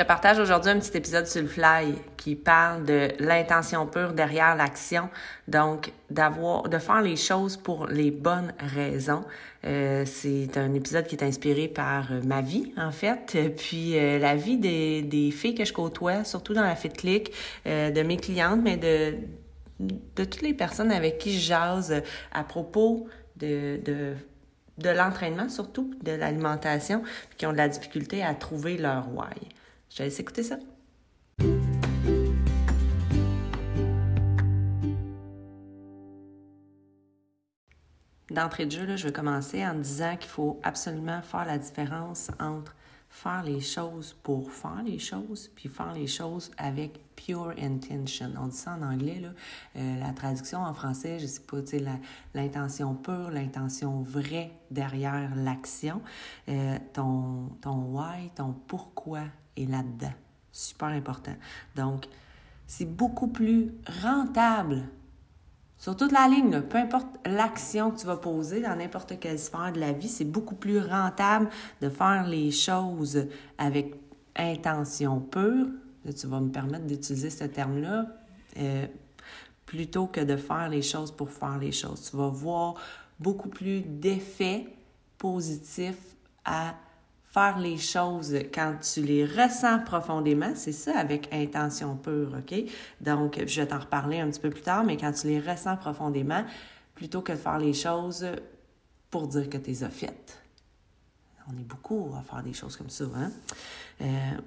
te partage aujourd'hui un petit épisode sur le fly qui parle de l'intention pure derrière l'action, donc d'avoir, de faire les choses pour les bonnes raisons. Euh, c'est un épisode qui est inspiré par euh, ma vie en fait, puis euh, la vie des, filles que je côtoie, surtout dans la Fit Click, de mes clientes, mais de toutes les personnes avec qui je jase à propos de l'entraînement surtout, de l'alimentation, qui ont de la difficulté à trouver leur why. Je te laisse écouter ça. D'entrée de jeu, je vais commencer en disant qu'il faut absolument faire la différence entre faire les choses pour faire les choses, puis faire les choses avec pure intention. On dit ça en anglais. Euh, la traduction en français, je sais pas, tu l'intention pure, l'intention vraie derrière l'action, euh, ton why, ton pourquoi là-dedans. Super important. Donc, c'est beaucoup plus rentable sur toute la ligne, peu importe l'action que tu vas poser dans n'importe quelle sphère de la vie, c'est beaucoup plus rentable de faire les choses avec intention pure. tu vas me permettre d'utiliser ce terme-là. Euh, plutôt que de faire les choses pour faire les choses. Tu vas voir beaucoup plus d'effets positifs à faire les choses quand tu les ressens profondément, c'est ça avec intention pure, OK? Donc, je vais t'en reparler un petit peu plus tard, mais quand tu les ressens profondément, plutôt que de faire les choses pour dire que tu les as faites. On est beaucoup à faire des choses comme ça, hein? Euh,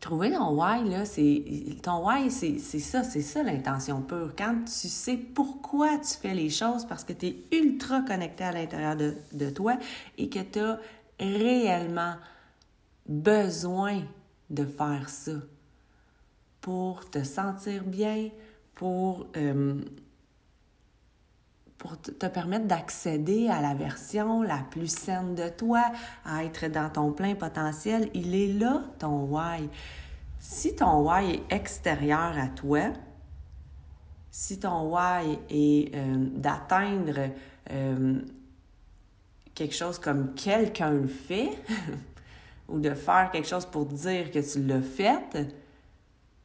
trouver ton why, là, c'est. Ton why, c'est ça, c'est ça l'intention pure. Quand tu sais pourquoi tu fais les choses, parce que tu es ultra connecté à l'intérieur de, de, toi et que tu as réellement besoin de faire ça pour te sentir bien, pour, euh, pour te permettre d'accéder à la version la plus saine de toi, à être dans ton plein potentiel. Il est là, ton why. Si ton why est extérieur à toi, si ton why est euh, d'atteindre euh, quelque chose comme quelqu'un le fait, ou de faire quelque chose pour dire que tu l'as fait,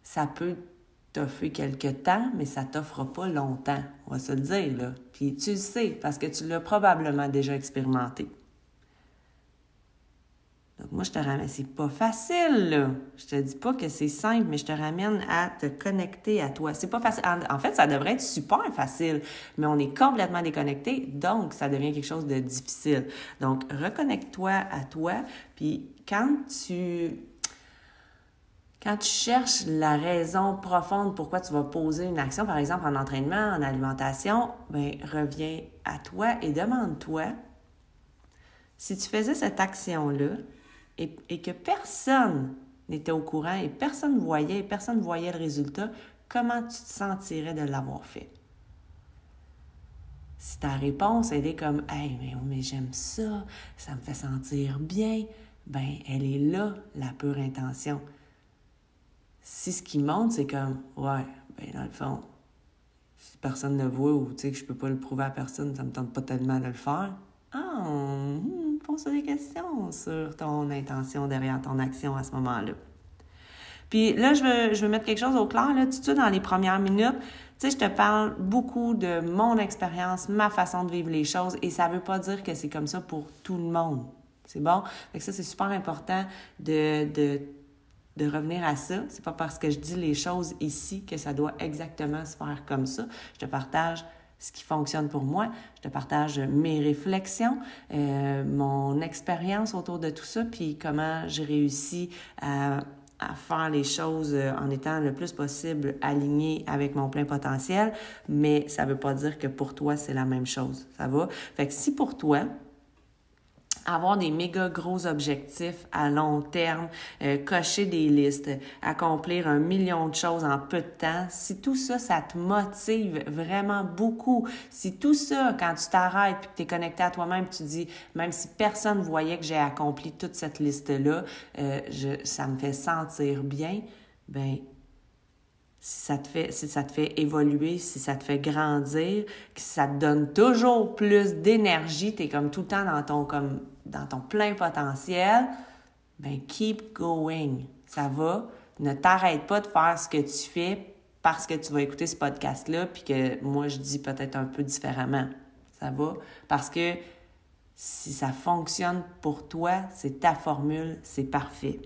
ça peut t'offrir quelque temps, mais ça t'offre pas longtemps. On va se le dire, là. Puis tu le sais, parce que tu l'as probablement déjà expérimenté. Donc, moi, je te ramène. C'est pas facile, là. Je te dis pas que c'est simple, mais je te ramène à te connecter à toi. C'est pas facile. En, fait, ça devrait être super facile, mais on est complètement déconnecté, donc ça devient quelque chose de difficile. Donc, reconnecte-toi à toi, puis quand tu quand tu cherches la raison profonde pourquoi tu vas poser une action, par exemple en entraînement, en alimentation, ben reviens à toi et demande-toi si tu faisais cette action-là, et, que personne n'était au courant et personne ne voyait, et personne ne voyait le résultat, comment tu te sentirais de l'avoir fait? Si ta réponse, elle est comme Hey, mais, mais j'aime ça, ça me fait sentir bien, ben elle est là, la pure intention. Si ce qui monte, c'est comme Ouais, ben dans le fond, si personne ne voit ou tu sais que je peux pas le prouver à personne, ça me tente pas tellement de le faire. Ah, hmm, pose des questions sur ton intention derrière ton action à ce moment-là. Puis là, je veux, je veux mettre quelque chose au clair, là, tout dans les premières minutes. Tu sais, je te parle beaucoup de mon expérience, ma façon de vivre les choses, et ça veut pas dire que c'est comme ça pour tout le monde. C'est bon? Fait que ça, c'est super important de, de, de revenir à ça. C'est pas parce que je dis les choses ici que ça doit exactement se faire comme ça. Je te partage ce qui fonctionne pour moi. Je te partage mes réflexions, euh, mon expérience autour de tout ça, puis comment j'ai réussi à, faire les choses euh, en étant le plus possible aligné avec mon plein potentiel. Mais ça veut pas dire que pour toi, c'est la même chose. Ça va? Fait que si pour toi, avoir des méga gros objectifs à long terme, euh, cocher des listes, accomplir un million de choses en peu de temps, si tout ça, ça te motive vraiment beaucoup, si tout ça, quand tu t'arrêtes puis que tu es connecté à toi-même, tu dis, même si personne voyait que j'ai accompli toute cette liste-là, euh, je, ça me fait sentir bien, ben si ça te fait si ça te fait évoluer, si ça te fait grandir, que ça te donne toujours plus d'énergie, tu es comme tout le temps dans ton comme dans ton plein potentiel, ben keep going. Ça va. Ne t'arrête pas de faire ce que tu fais parce que tu vas écouter ce podcast-là, puis que moi, je dis peut-être un peu différemment. Ça va? Parce que si ça fonctionne pour toi, c'est ta formule, c'est parfait.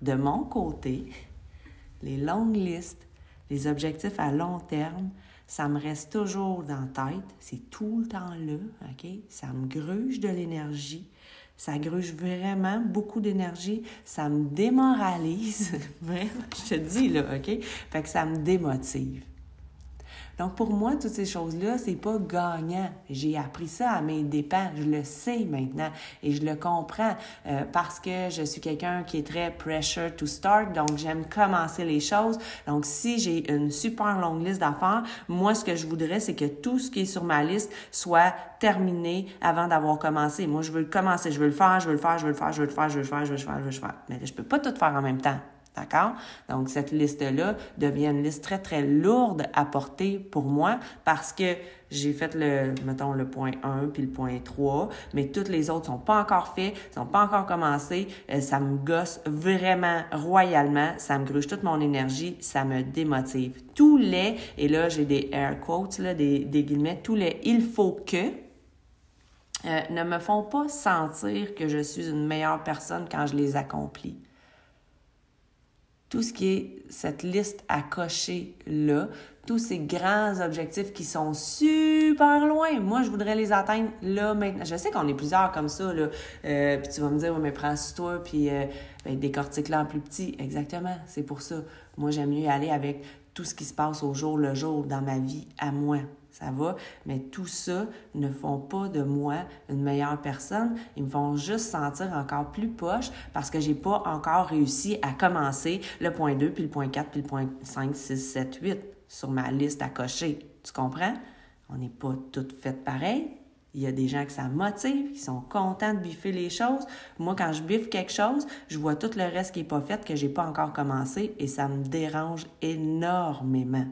De mon côté, les longues listes, les objectifs à long terme, ça me reste toujours dans la tête, c'est tout le temps là, OK? Ça me gruge de l'énergie, ça gruge vraiment beaucoup d'énergie, ça me démoralise, vraiment, je te dis là, OK? Fait que ça me démotive. Donc, pour moi, toutes ces choses-là, c'est pas gagnant. J'ai appris ça à mes dépens. Je le sais maintenant et je le comprends euh, parce que je suis quelqu'un qui est très pressure to start. Donc, j'aime commencer les choses. Donc, si j'ai une super longue liste d'affaires, moi, ce que je voudrais, c'est que tout ce qui est sur ma liste soit terminé avant d'avoir commencé. Moi, je veux le commencer, je veux le faire, je veux le faire, je veux le faire, je veux le faire, je veux le faire, je veux le faire, je veux le faire. Mais je peux pas tout faire en même temps. D'accord? Donc, cette liste-là devient une liste très, très lourde à porter pour moi parce que j'ai fait le, mettons, le point 1 puis le point 3, mais toutes les autres sont pas encore faits, sont pas encore commencés. Euh, ça me gosse vraiment royalement. Ça me gruge toute mon énergie. Ça me démotive. Tous les, et là, j'ai des air quotes, là, des, des guillemets, tous les il faut que, euh, ne me font pas sentir que je suis une meilleure personne quand je les accomplis tout ce qui est cette liste à cocher là, tous ces grands objectifs qui sont super loin. Moi, je voudrais les atteindre là maintenant. Je sais qu'on est plusieurs comme ça, là. Euh, puis tu vas me dire, mais prends sur toi, puis euh, ben, décortique-le en plus petit. Exactement, c'est pour ça. Moi, j'aime mieux aller avec tout ce qui se passe au jour le jour dans ma vie à moi ça va, mais tout ça ne font pas de moi une meilleure personne. Ils me font juste sentir encore plus poche parce que j'ai pas encore réussi à commencer le point 2, puis le point 4, puis le point 5, 6, 7, 8 sur ma liste à cocher. Tu comprends? On n'est pas toutes faites pareil. Il y a des gens que ça motive, qui sont contents de biffer les choses. Moi, quand je biffe quelque chose, je vois tout le reste qui n'est pas fait, que j'ai pas encore commencé, et ça me dérange énormément.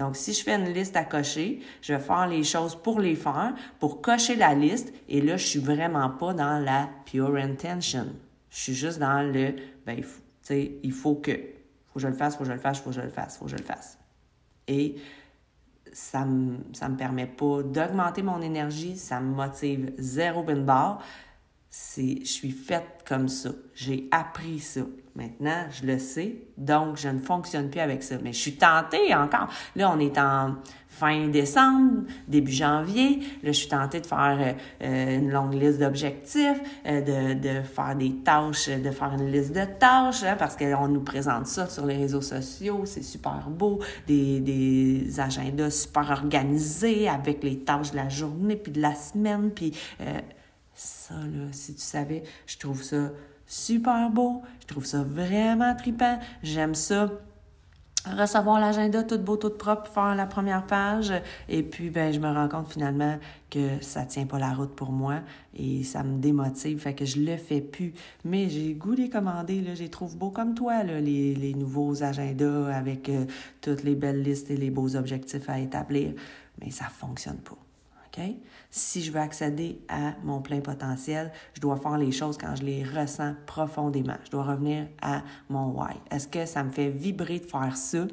Donc, si je fais une liste à cocher, je vais faire les choses pour les faire, pour cocher la liste. Et là, je suis vraiment pas dans la pure intention. Je suis juste dans le, ben, tu sais, il faut que, faut que je le fasse, faut que je le fasse, faut que je le fasse, faut que je le fasse. Et ça me, ça me permet pas d'augmenter mon énergie, ça me motive zéro bin bar. C'est, je suis faite comme ça. J'ai appris ça. Maintenant, je le sais, donc je ne fonctionne plus avec ça. Mais je suis tentée encore. Là, on est en fin décembre, début janvier. Là, je suis tentée de faire euh, une longue liste d'objectifs, euh, de, de, faire des tâches, de faire une liste de tâches, hein, parce qu'on nous présente ça sur les réseaux sociaux. C'est super beau. Des, des agendas super organisés avec les tâches de la journée, puis de la semaine. Puis euh, ça, là, si tu savais, je trouve ça super beau. Je trouve ça vraiment trippant. J'aime ça recevoir l'agenda tout beau, tout propre, faire la première page. Et puis, ben, je me rends compte finalement que ça tient pas la route pour moi et ça me démotive. Fait que je le fais plus. Mais j'ai goût les commander, là. Je trouve beaux comme toi, là, les, les nouveaux agendas avec euh, toutes les belles listes et les beaux objectifs à établir. Mais ça fonctionne pas. Si je veux accéder à mon plein potentiel, je dois faire les choses quand je les ressens profondément. Je dois revenir à mon why. Est-ce que ça me fait vibrer de faire ça?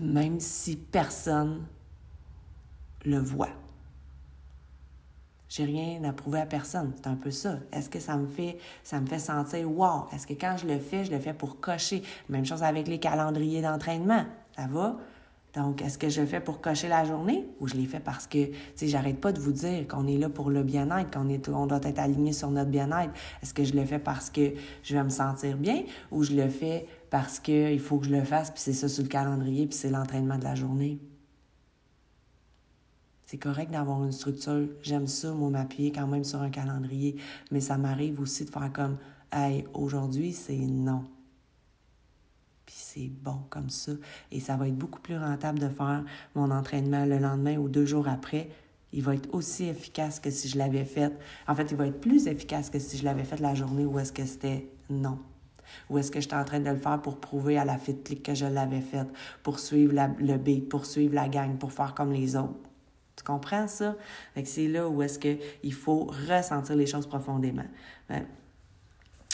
Même si personne le voit. J'ai rien à prouver à personne. C'est un peu ça. Est-ce que ça me fait ça me fait sentir wow? Est-ce que quand je le fais, je le fais pour cocher? Même chose avec les calendriers d'entraînement. Ça va? Donc, est-ce que je le fais pour cocher la journée ou je l'ai fait parce que, tu j'arrête pas de vous dire qu'on est là pour le bien-être, qu'on on doit être aligné sur notre bien-être. Est-ce que je le fais parce que je vais me sentir bien ou je le fais parce qu'il faut que je le fasse, puis c'est ça sur le calendrier, puis c'est l'entraînement de la journée? C'est correct d'avoir une structure. J'aime ça, moi, m'appuyer quand même sur un calendrier. Mais ça m'arrive aussi de faire comme, hey, aujourd'hui, c'est non puis c'est bon comme ça. Et ça va être beaucoup plus rentable de faire mon entraînement le lendemain ou deux jours après. Il va être aussi efficace que si je l'avais fait. En fait, il va être plus efficace que si je l'avais fait la journée où est-ce que c'était non. Ou est-ce que j'étais en train de le faire pour prouver à la fit que je l'avais fait, pour suivre le beat, pour suivre la gang, pour faire comme les autres. Tu comprends ça? C'est là où est-ce qu'il faut ressentir les choses profondément. Ben,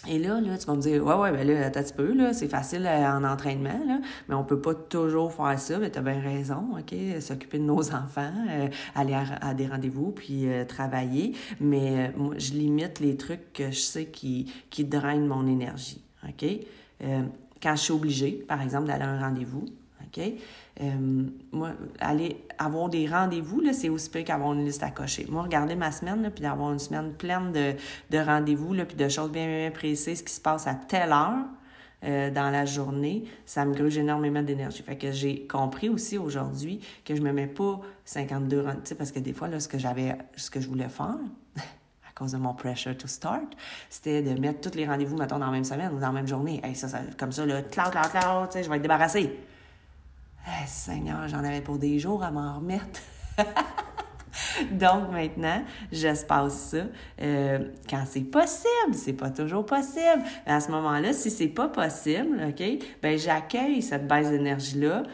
et là, là, tu vas me dire, ouais, ouais, ben là, t'as petit peu, là, c'est facile euh, en entraînement, là, mais on peut pas toujours faire ça, mais t'as bien raison, OK? S'occuper de nos enfants, euh, aller à, des rendez-vous, puis euh, travailler. Mais moi, je limite les trucs que je sais qui, qui drainent mon énergie, OK? quand je suis obligée, par exemple, d'aller à un rendez-vous, OK? Euh, moi, aller avoir des rendez-vous, c'est aussi peu qu'avoir une liste à cocher. Moi, regarder ma semaine, là, puis d'avoir une semaine pleine de, de rendez-vous, puis de choses bien, bien, précises qui se passent à telle heure, euh, dans la journée, ça me gruge énormément d'énergie. Fait que j'ai compris aussi aujourd'hui que je me mets pas 52 rendez-vous, parce que des fois, là, ce que j'avais, ce que je voulais faire, à cause de mon pressure to start, c'était de mettre tous les rendez-vous, mettons, dans la même semaine ou dans la même journée. Hey, ça, ça, comme ça, là, cloud, cloud, cloud, je vais être débarrassée. Eh, Seigneur, j'en avais pour des jours à m'en remettre. Donc maintenant, j'espace ça euh, quand c'est possible. C'est pas toujours possible. à ce moment-là, si c'est pas possible, OK, ben j'accueille cette baisse d'énergie-là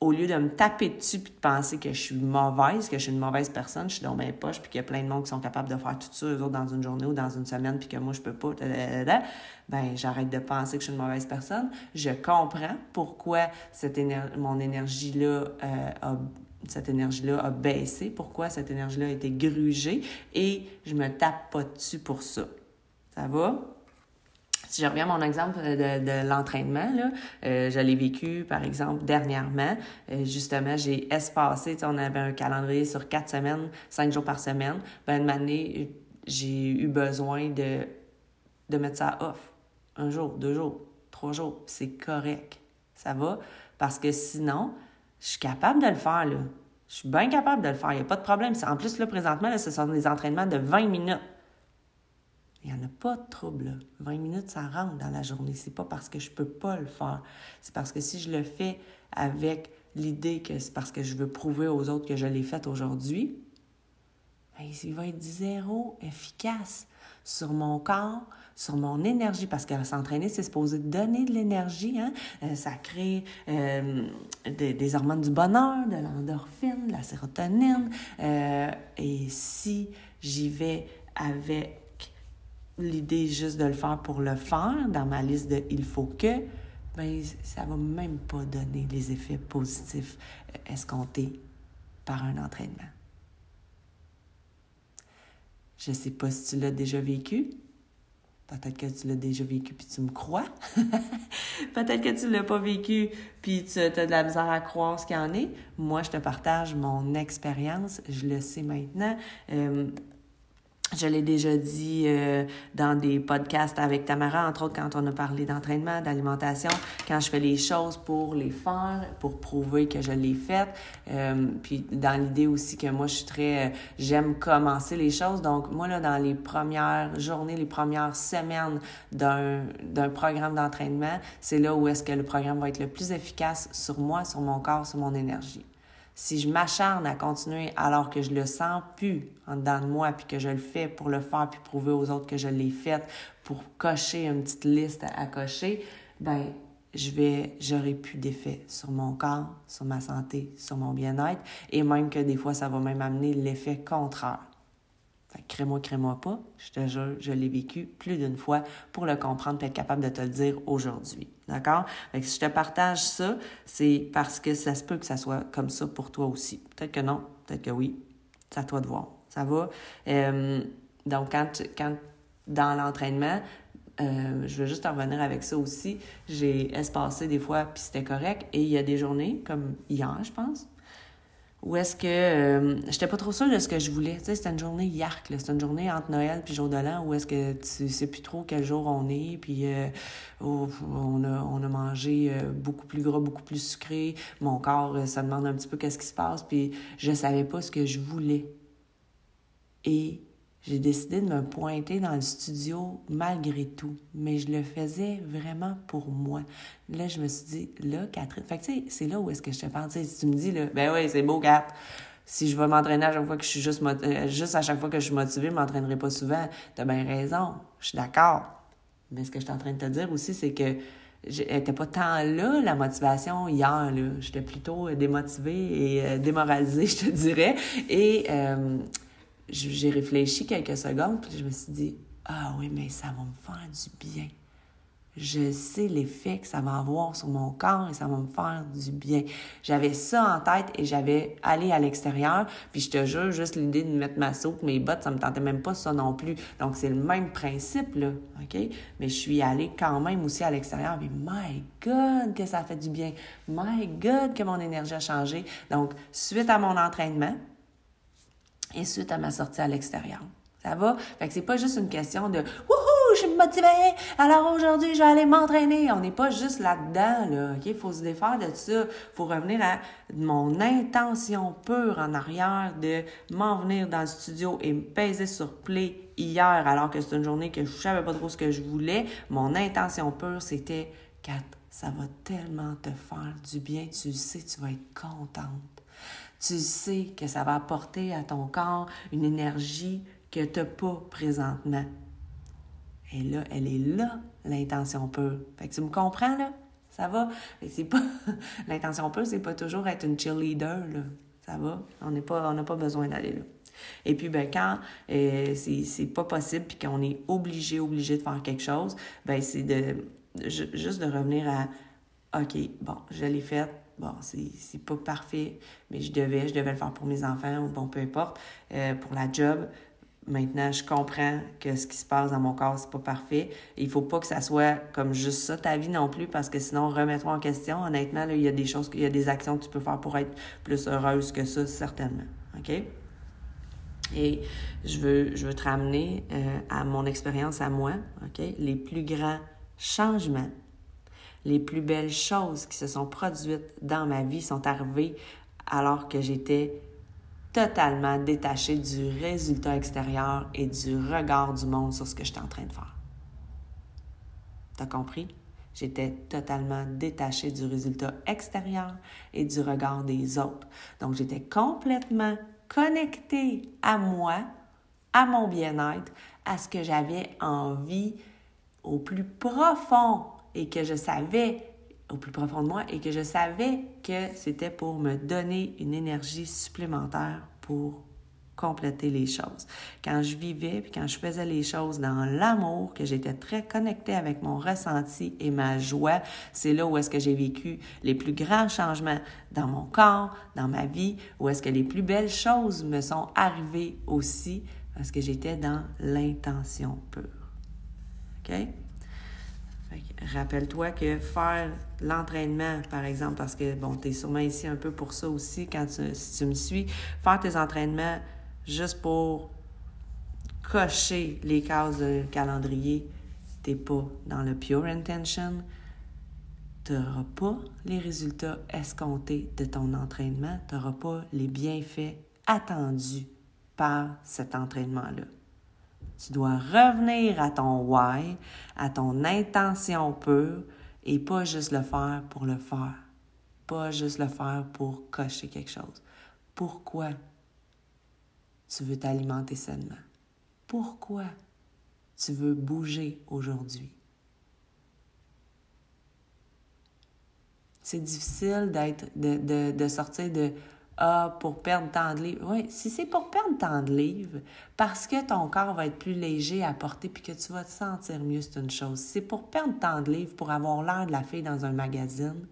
au lieu de me taper dessus puis de penser que je suis mauvaise, que je suis une mauvaise personne, je suis dans mes poches puis qu'il y a plein de monde qui sont capables de faire tout ça, eux autres, dans une journée ou dans une semaine puis que moi, je peux pas, ben j'arrête de penser que je suis une mauvaise personne. Je comprends pourquoi cette mon énergie-là euh, a cette énergie-là a baissé, pourquoi cette énergie-là a été grugée et je me tape pas dessus pour ça. Ça va? Si je reviens à mon exemple de, de l'entraînement, là, euh, vécu, par exemple, dernièrement. Euh, justement, j'ai espacé, on avait un calendrier sur quatre semaines, cinq jours par semaine. Ben, une année, j'ai eu besoin de, de mettre ça off. Un jour, deux jours, trois jours. C'est correct. Ça va? Parce que sinon, je suis capable de le faire, là. Je suis bien capable de le faire. Il n'y a pas de problème. En plus, là, présentement, là, ce sont des entraînements de 20 minutes. Il n'y en a pas de trouble. 20 minutes, ça rentre dans la journée. C'est pas parce que je peux pas le faire. C'est parce que si je le fais avec l'idée que c'est parce que je veux prouver aux autres que je l'ai fait aujourd'hui, ben, il va être zéro efficace sur mon corps, sur mon énergie, parce que s'entraîner, c'est supposé donner de l'énergie. Hein? Euh, ça crée euh, des, hormones du bonheur, de l'endorphine, de la sérotonine. Euh, et si j'y vais avec l'idée juste de le faire pour le faire, dans ma liste de il faut que, ben, ça va même pas donner les effets positifs escomptés par un entraînement? Je sais pas si tu l'as déjà vécu. Peut-être que tu l'as déjà vécu puis tu me crois. Peut-être que tu l'as pas vécu puis tu as de la misère à croire ce qu'il y en est. Moi, je te partage mon expérience. Je le sais maintenant. Euh, je l'ai déjà dit euh, dans des podcasts avec Tamara, entre autres quand on a parlé d'entraînement, d'alimentation, quand je fais les choses pour les faire, pour prouver que je l'ai fait. Euh, puis dans l'idée aussi que moi, je suis très... J'aime commencer les choses. Donc, moi, là, dans les premières journées, les premières semaines d'un programme d'entraînement, c'est là où est-ce que le programme va être le plus efficace sur moi, sur mon corps, sur mon énergie si je m'acharne à continuer alors que je le sens plus en dedans de moi, puis que je le fais pour le faire, puis prouver aux autres que je l'ai fait, pour cocher une petite liste à, cocher, ben je vais, j'aurai plus d'effet sur mon corps, sur ma santé, sur mon bien-être, et même que des fois, ça va même amener l'effet contraire. crée-moi, crée-moi pas, je te jure, je l'ai vécu plus d'une fois pour le comprendre et être capable de te le dire aujourd'hui. D'accord? Fait si je te partage ça, c'est parce que ça se peut que ça soit comme ça pour toi aussi. Peut-être que non, peut-être que oui. C'est à toi de voir. Ça va? Euh, donc, quand, quand dans l'entraînement, euh, je veux juste en revenir avec ça aussi. J'ai espacé des fois, puis c'était correct. Et il y a des journées, comme hier, je pense, ou est-ce que euh, j'étais pas trop sûre de ce que je voulais. Tu sais, c'était une journée yark, c'était une journée entre Noël puis jour de l'an où est-ce que tu sais plus trop quel jour on est, puis euh, on, a, on a mangé euh, beaucoup plus gras, beaucoup plus sucré. Mon corps, ça demande un petit peu qu'est-ce qui se passe, puis je savais pas ce que je voulais. Et j'ai décidé de me pointer dans le studio malgré tout, mais je le faisais vraiment pour moi. Là, je me suis dit, là, Catherine, fait que tu sais, c'est là où est-ce que je te parle. si tu me dis, là, ben oui, c'est beau, Kat. Si je vais m'entraîner à chaque fois que je suis juste, euh, juste à chaque fois que je suis motivée, je m'entraînerai pas souvent. T'as bien raison. Je suis d'accord. Mais ce que je suis en train de te dire aussi, c'est que n'étais pas tant là, la motivation, hier. Là. J'étais plutôt démotivée et euh, démoralisée, je te dirais. Et euh, j'ai réfléchi quelques secondes, puis je me suis dit, ah oui, mais ça va me faire du bien je sais l'effet que ça va avoir sur mon corps et ça va me faire du bien. J'avais ça en tête et j'avais allé à l'extérieur, puis je te jure, juste l'idée de mettre ma soupe, mes bottes, ça me tentait même pas ça non plus. Donc c'est le même principe là, OK? Mais je suis allée quand même aussi à l'extérieur, mais my god que ça fait du bien. My god que mon énergie a changé. Donc suite à mon entraînement et suite à ma sortie à l'extérieur. Ça va? Fait que c'est pas juste une question de Wouhou, je suis motivée, alors aujourd'hui je vais aller m'entraîner. On n'est pas juste là-dedans, là. OK? Il faut se défaire de ça. Il faut revenir à mon intention pure en arrière de m'en venir dans le studio et me peser sur play hier, alors que c'est une journée que je savais pas trop ce que je voulais. Mon intention pure, c'était Kat, ça va tellement te faire du bien, tu sais, tu vas être contente. Tu sais que ça va apporter à ton corps une énergie que tu n'as pas présentement. Et là, elle est là, l'intention pure. Fait que tu me comprends, là? Ça va? C'est pas... l'intention pure, c'est pas toujours être une cheerleader, là. Ça va? On n'a pas, pas besoin d'aller là. Et puis, ben, quand euh, c'est pas possible puis qu'on est obligé, obligé de faire quelque chose, ben, c'est de juste de revenir à OK, bon, je l'ai fait, bon, c'est pas parfait, mais je devais, je devais le faire pour mes enfants ou bon, peu importe, euh, pour la job. Maintenant, je comprends que ce qui se passe dans mon corps, c'est pas parfait. Il faut pas que ça soit comme juste ça ta vie non plus, parce que sinon, remets-toi en question. Honnêtement, il y a des choses, il y a des actions que tu peux faire pour être plus heureuse que ça, certainement. OK? Et je veux, je veux te ramener euh, à mon expérience à moi, OK? Les plus grands changements, les plus belles choses qui se sont produites dans ma vie sont arrivées alors que j'étais totalement détaché du résultat extérieur et du regard du monde sur ce que j'étais en train de faire. T'as compris? J'étais totalement détaché du résultat extérieur et du regard des autres. Donc, j'étais complètement connecté à moi, à mon bien-être, à ce que j'avais envie au plus profond et que je savais au plus profond de moi et que je savais que c'était pour me donner une énergie supplémentaire pour compléter les choses. Quand je vivais, puis quand je faisais les choses dans l'amour, que j'étais très connectée avec mon ressenti et ma joie, c'est là où est-ce que j'ai vécu les plus grands changements dans mon corps, dans ma vie, où est-ce que les plus belles choses me sont arrivées aussi, parce que j'étais dans l'intention pure. OK? Rappelle-toi que faire l'entraînement, par exemple, parce que, bon, tu es sûrement ici un peu pour ça aussi, quand tu, si tu me suis, faire tes entraînements juste pour cocher les cases de calendrier, t'es pas dans le pure intention, tu n'auras pas les résultats escomptés de ton entraînement, tu n'auras pas les bienfaits attendus par cet entraînement-là. Tu dois revenir à ton why, à ton intention pure et pas juste le faire pour le faire. Pas juste le faire pour cocher quelque chose. Pourquoi tu veux t'alimenter sainement? Pourquoi tu veux bouger aujourd'hui? C'est difficile d'être, de, de, de sortir de ah, pour perdre tant de livres. Oui, si c'est pour perdre tant de livres, parce que ton corps va être plus léger à porter puis que tu vas te sentir mieux, c'est une chose. Si c'est pour perdre tant de livres, pour avoir l'air de la fille dans un magazine,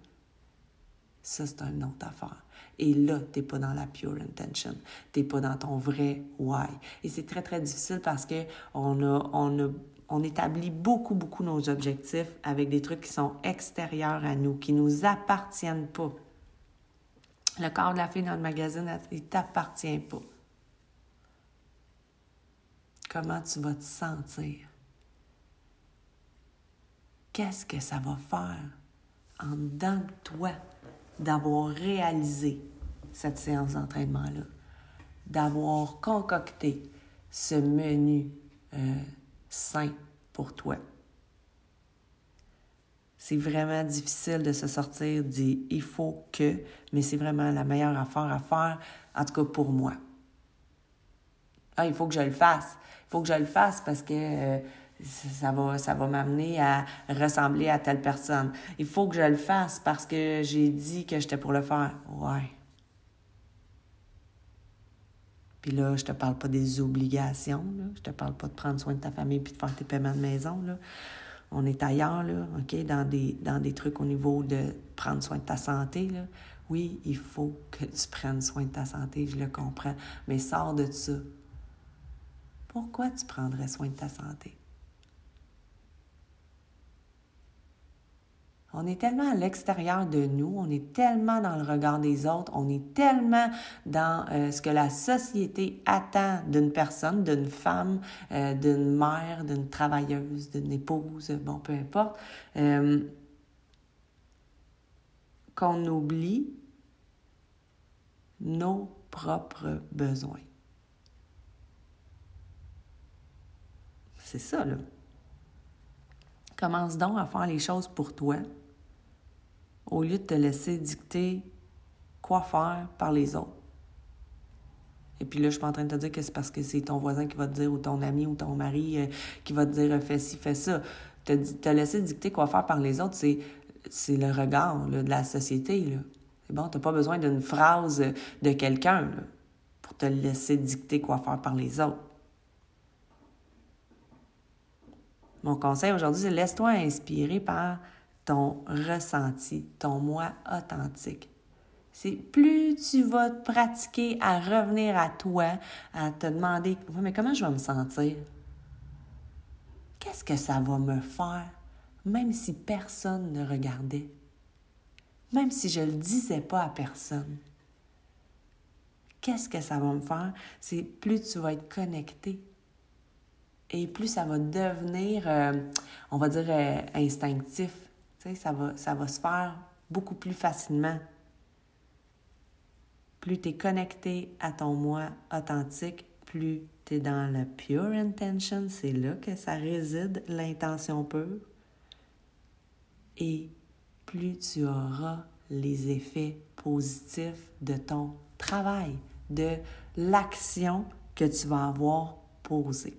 ça, c'est une autre affaire. Et là, tu n'es pas dans la pure intention. Tu n'es pas dans ton vrai why. Et c'est très, très difficile parce que on, a, on, a, on établit beaucoup, beaucoup nos objectifs avec des trucs qui sont extérieurs à nous, qui nous appartiennent pas. Le corps de la fille dans le magazine, il t'appartient pas. Comment tu vas te sentir? Qu'est-ce que ça va faire en dedans de toi d'avoir réalisé cette séance d'entraînement-là, d'avoir concocté ce menu euh, sain pour toi? C'est vraiment difficile de se sortir du il faut que, mais c'est vraiment la meilleure affaire à faire, en tout cas pour moi. Ah, il faut que je le fasse. Il faut que je le fasse parce que euh, ça va, ça va m'amener à ressembler à telle personne. Il faut que je le fasse parce que j'ai dit que j'étais pour le faire. Ouais. Puis là, je te parle pas des obligations, là. Je te parle pas de prendre soin de ta famille puis de faire tes paiements de maison, là. On est ailleurs, là, OK, dans des, dans des trucs au niveau de prendre soin de ta santé, là. Oui, il faut que tu prennes soin de ta santé, je le comprends, mais sors de ça. Pourquoi tu prendrais soin de ta santé? On est tellement à l'extérieur de nous, on est tellement dans le regard des autres, on est tellement dans euh, ce que la société attend d'une personne, d'une femme, euh, d'une mère, d'une travailleuse, d'une épouse, bon, peu importe, euh, qu'on oublie nos propres besoins. C'est ça, là. Commence donc à faire les choses pour toi au lieu de te laisser dicter quoi faire par les autres. Et puis là, je suis pas en train de te dire que c'est parce que c'est ton voisin qui va te dire, ou ton ami, ou ton mari euh, qui va te dire fais ci, fais ça. Te, te laisser dicter quoi faire par les autres, c'est, c'est le regard de la société. C'est bon, tu n'as pas besoin d'une phrase de quelqu'un pour te laisser dicter quoi faire par les autres. Mon conseil aujourd'hui, c'est laisse-toi inspirer par ton ressenti, ton moi authentique. C'est plus tu vas te pratiquer à revenir à toi, à te demander mais comment je vais me sentir? Qu'est-ce que ça va me faire, même si personne ne regardait? Même si je ne le disais pas à personne? Qu'est-ce que ça va me faire? C'est plus tu vas être connecté et plus ça va devenir, euh, on va dire, euh, instinctif ça va, ça va se faire beaucoup plus facilement. Plus tu es connecté à ton moi authentique, plus tu es dans la pure intention, c'est là que ça réside, l'intention pure. Et plus tu auras les effets positifs de ton travail, de l'action que tu vas avoir posée.